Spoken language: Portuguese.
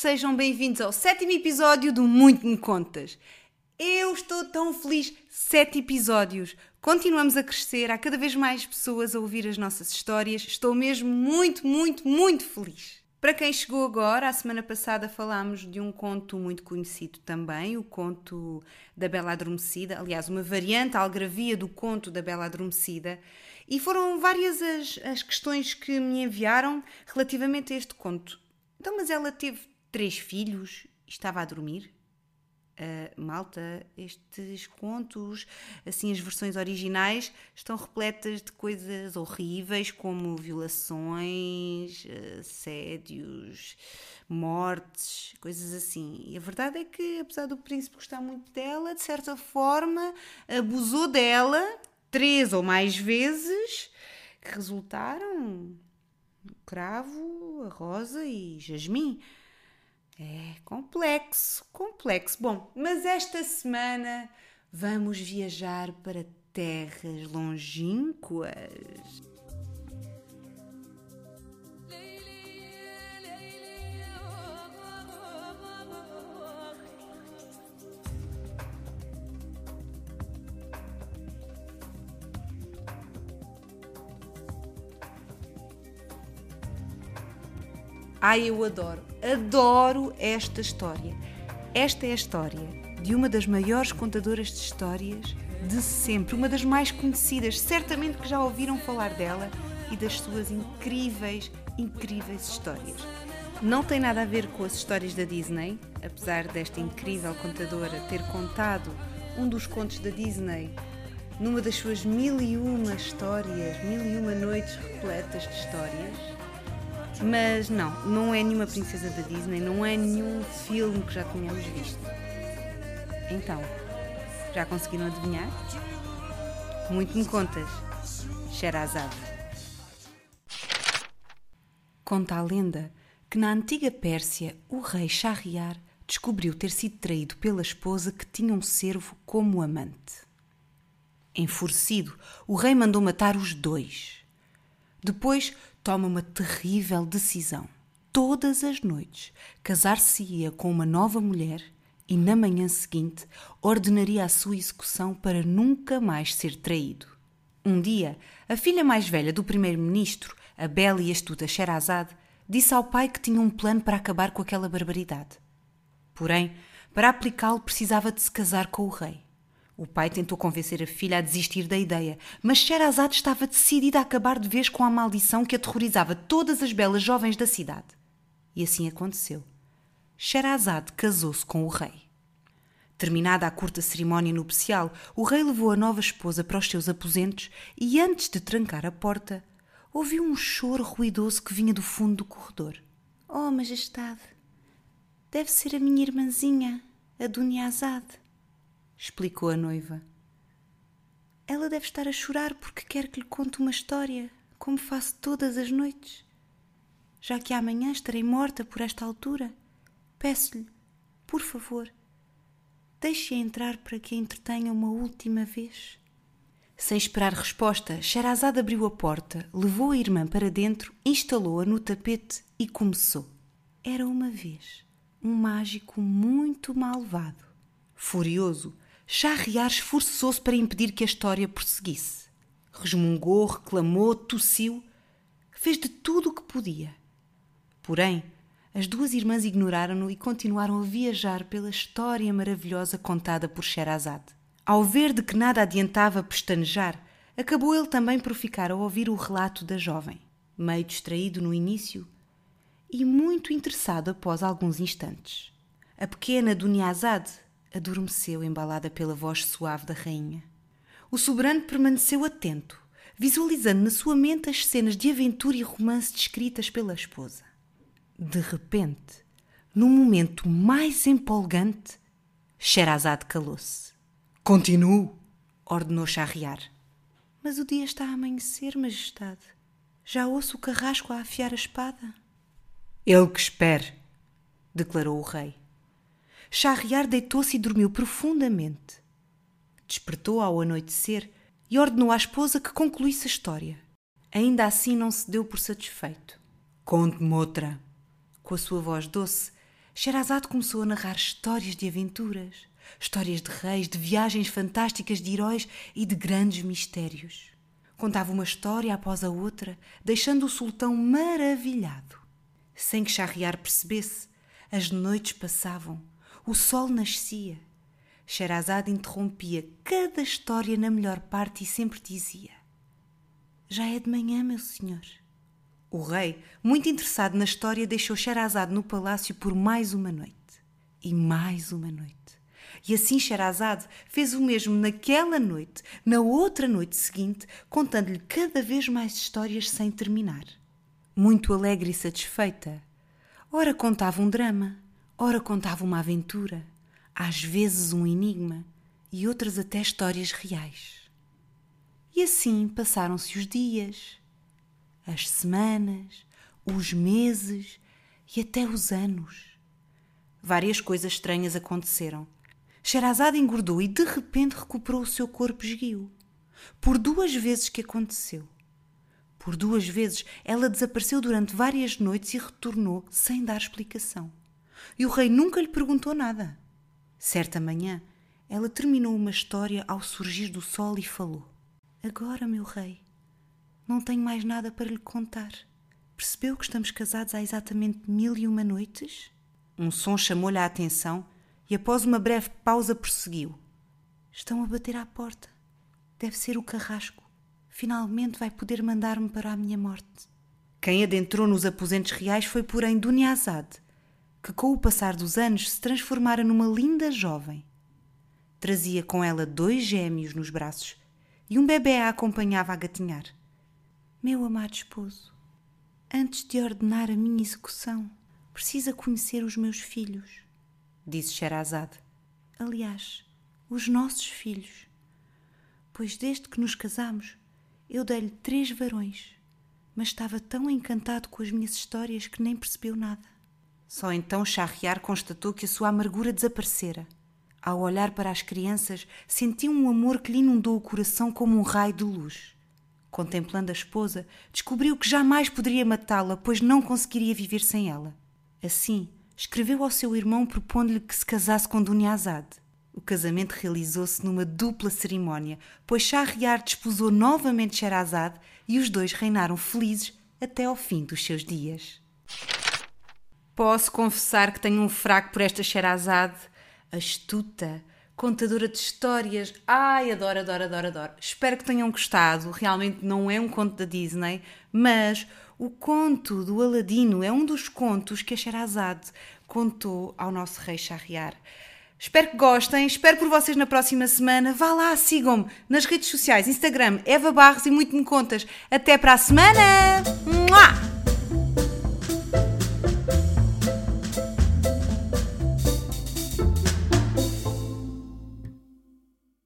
sejam bem-vindos ao sétimo episódio do Muito Me Contas. Eu estou tão feliz! Sete episódios! Continuamos a crescer, há cada vez mais pessoas a ouvir as nossas histórias. Estou mesmo muito, muito, muito feliz. Para quem chegou agora, a semana passada falámos de um conto muito conhecido também, o conto da Bela Adormecida, aliás, uma variante algravia do conto da Bela Adormecida. E foram várias as, as questões que me enviaram relativamente a este conto. Então, mas ela teve três filhos estava a dormir? Uh, malta, estes contos, assim, as versões originais, estão repletas de coisas horríveis como violações, assédios, mortes, coisas assim. E a verdade é que, apesar do príncipe gostar muito dela, de certa forma, abusou dela três ou mais vezes, que resultaram cravo, a rosa e jasmim. É complexo, complexo. Bom, mas esta semana vamos viajar para terras longínquas. Ai, eu adoro, adoro esta história. Esta é a história de uma das maiores contadoras de histórias de sempre, uma das mais conhecidas, certamente que já ouviram falar dela e das suas incríveis, incríveis histórias. Não tem nada a ver com as histórias da Disney, apesar desta incrível contadora ter contado um dos contos da Disney numa das suas mil e uma histórias, mil e uma noites repletas de histórias. Mas não, não é nenhuma princesa da Disney, não é nenhum filme que já tínhamos visto. Então, já conseguiram adivinhar? Muito me contas, Sherazade. Conta a lenda que na antiga Pérsia o rei Shahriar descobriu ter sido traído pela esposa que tinha um servo como amante. Enfurecido, o rei mandou matar os dois. Depois toma uma terrível decisão. Todas as noites, casar-se-ia com uma nova mulher e, na manhã seguinte, ordenaria a sua execução para nunca mais ser traído. Um dia, a filha mais velha do primeiro-ministro, a bela e astuta Sherazade, disse ao pai que tinha um plano para acabar com aquela barbaridade. Porém, para aplicá-lo precisava de se casar com o rei. O pai tentou convencer a filha a desistir da ideia, mas Sherazade estava decidida a acabar de vez com a maldição que aterrorizava todas as belas jovens da cidade. E assim aconteceu. Sherazade casou-se com o rei. Terminada a curta cerimónia nupcial, o rei levou a nova esposa para os seus aposentos e, antes de trancar a porta, ouviu um choro ruidoso que vinha do fundo do corredor. Oh, majestade, deve ser a minha irmãzinha, a Duniazade explicou a noiva. Ela deve estar a chorar porque quer que lhe conte uma história, como faço todas as noites. Já que amanhã estarei morta por esta altura, peço-lhe, por favor, deixe-a entrar para que a entretenha uma última vez. Sem esperar resposta, Sherazade abriu a porta, levou a irmã para dentro, instalou-a no tapete e começou. Era uma vez um mágico muito malvado. Furioso, Charriar esforçou-se para impedir que a história prosseguisse. Resmungou, reclamou, tossiu, fez de tudo o que podia. Porém, as duas irmãs ignoraram-no e continuaram a viajar pela história maravilhosa contada por Sherazade. Ao ver de que nada adiantava pestanejar, acabou ele também por ficar a ouvir o relato da jovem, meio distraído no início e muito interessado após alguns instantes. A pequena Duniazade adormeceu embalada pela voz suave da rainha. O soberano permaneceu atento, visualizando na sua mente as cenas de aventura e romance descritas pela esposa. De repente, no momento mais empolgante, Sherazade calou-se. Continuo, ordenou Charriar. Mas o dia está a amanhecer, majestade. Já ouço o carrasco a afiar a espada. Ele que espere, declarou o rei. Charriar deitou-se e dormiu profundamente. Despertou ao anoitecer e ordenou à esposa que concluísse a história. Ainda assim não se deu por satisfeito. Conte-me outra. Com a sua voz doce, Sherazade começou a narrar histórias de aventuras, histórias de reis, de viagens fantásticas de heróis e de grandes mistérios. Contava uma história após a outra, deixando o sultão maravilhado. Sem que Shahriar percebesse, as noites passavam, o sol nascia. Sherazade interrompia cada história na melhor parte e sempre dizia: Já é de manhã, meu senhor. O rei, muito interessado na história, deixou Sherazade no palácio por mais uma noite. E mais uma noite. E assim Sherazade fez o mesmo naquela noite, na outra noite seguinte, contando-lhe cada vez mais histórias sem terminar. Muito alegre e satisfeita, ora contava um drama, ora contava uma aventura, às vezes um enigma e outras até histórias reais. E assim passaram-se os dias, as semanas, os meses e até os anos. Várias coisas estranhas aconteceram Sherazade engordou e de repente recuperou o seu corpo esguio. Por duas vezes que aconteceu. Por duas vezes ela desapareceu durante várias noites e retornou sem dar explicação. E o rei nunca lhe perguntou nada. Certa manhã, ela terminou uma história ao surgir do sol e falou: Agora, meu rei, não tenho mais nada para lhe contar. Percebeu que estamos casados há exatamente mil e uma noites? Um som chamou-lhe a atenção e, após uma breve pausa, prosseguiu: Estão a bater à porta. Deve ser o carrasco. Finalmente vai poder mandar-me para a minha morte. Quem adentrou nos aposentos reais foi, porém, Duniazade, que, com o passar dos anos, se transformara numa linda jovem. Trazia com ela dois gêmeos nos braços e um bebê a acompanhava a gatinhar. Meu amado esposo, antes de ordenar a minha execução, precisa conhecer os meus filhos disse Sherazade. Aliás, os nossos filhos. Pois desde que nos casamos, eu dei-lhe três varões, mas estava tão encantado com as minhas histórias que nem percebeu nada. Só então Shahriar constatou que a sua amargura desaparecera. Ao olhar para as crianças, sentiu um amor que lhe inundou o coração como um raio de luz. Contemplando a esposa, descobriu que jamais poderia matá-la, pois não conseguiria viver sem ela. Assim, escreveu ao seu irmão propondo-lhe que se casasse com Dunyazad. O casamento realizou-se numa dupla cerimónia, pois Shahriar desposou novamente Sherazade e os dois reinaram felizes até ao fim dos seus dias. Posso confessar que tenho um fraco por esta Sherazade, astuta, contadora de histórias. Ai, adoro, adoro, adoro, adoro. Espero que tenham gostado. Realmente não é um conto da Disney, mas o conto do Aladino é um dos contos que a Sherazade contou ao nosso rei Shahriar. Espero que gostem, espero por vocês na próxima semana. Vá lá, sigam-me nas redes sociais, Instagram, Eva Barros e muito me contas. Até para a semana! Mua!